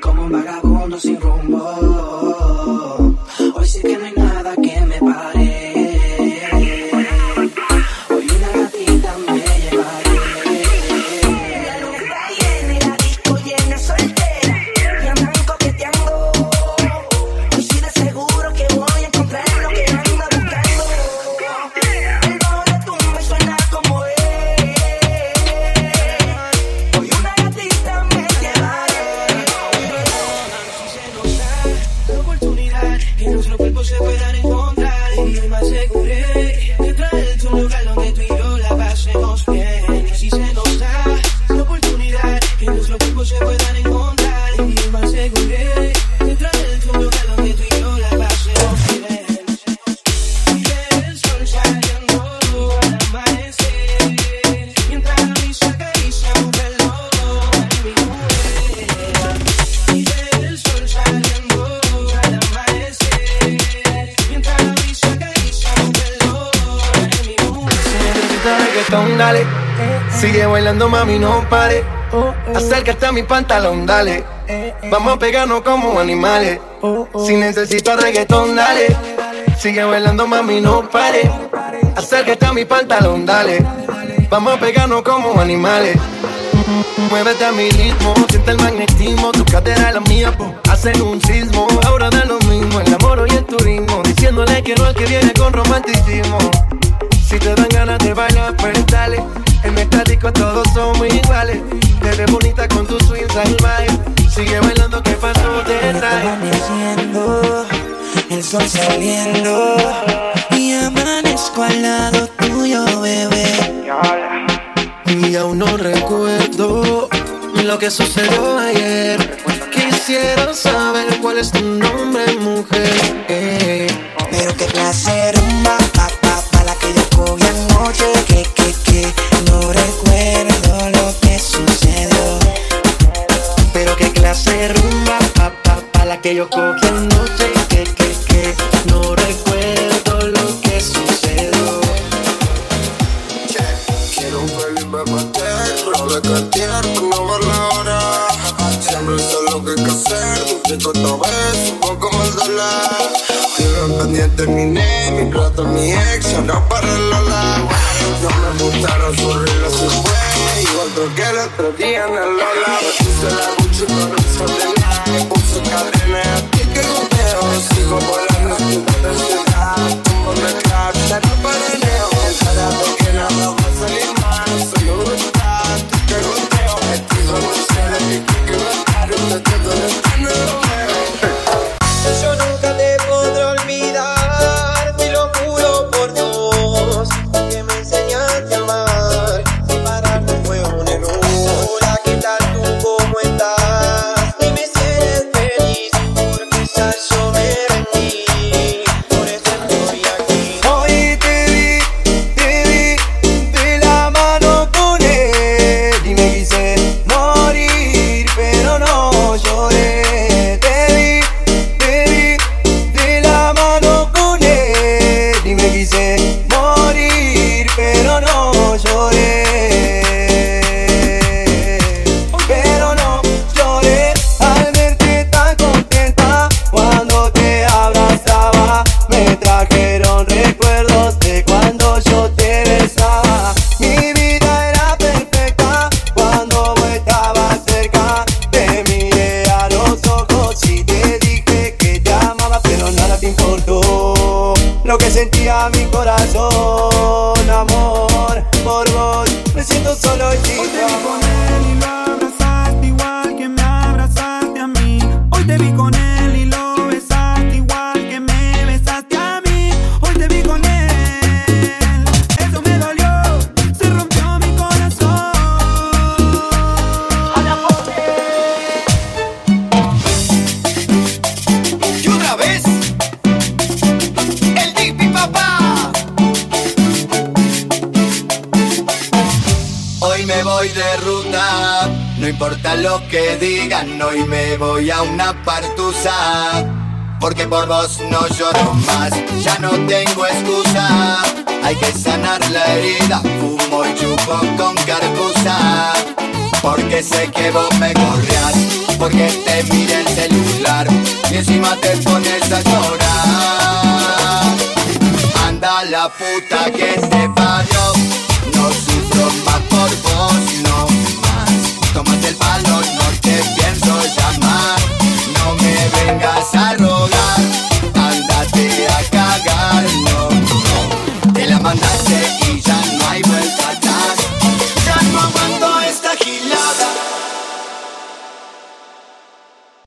como un vagabundo sin rumbo. Tipos se puedan encontrar. Y me aseguré de traerte un lugar donde tú y yo la pasemos bien. Y ver el sol saliendo al amanecer. Mientras la brisa acaricia un reloj en mi mujer. Y el sol saliendo al amanecer. Mientras la brisa acaricia un reloj en mi mujer. Reggaetón, dale. Sigue bailando, mami, no pare. Acércate a mi pantalón, dale. Vamos a pegarnos como animales. Si necesitas reggaetón, dale. Sigue bailando, mami, no pare. Acércate a mi pantalón, dale. Vamos a pegarnos como animales. Muévete a mi ritmo, siente el magnetismo, tu cadera la mía, po, hacen un sismo. Ahora da lo mismo, el amor y el turismo, diciéndole que no al que viene con romanticismo. Si te dan ganas de bailar, pues dale. En estático todos somos iguales. Te ves bonita con tu swing salvaje. Sigue bailando, que pasó de amaneciendo, el sol saliendo y amanezco al lado tuyo, bebé. Y aún no recuerdo lo que sucedió ayer. Quisiera saber cuál es tu nombre, mujer. Eh. Pero qué clase de lo que hay que hacer, un chico esta vez, un poco más la. Estoy pendiente terminé, mi rato mi ex, ahora para la No me gustaron sus relaciones, fue igual creo que el otro día en el Lola. Sentía mi corazón, amor, por vos. Me siento solo y sin de ruta, no importa lo que digan, hoy me voy a una partusa. Porque por vos no lloro más, ya no tengo excusa. Hay que sanar la herida, fumo y chupo con carpusa. Porque sé que vos me correas, porque te mira el celular y encima te pones a llorar. Anda la puta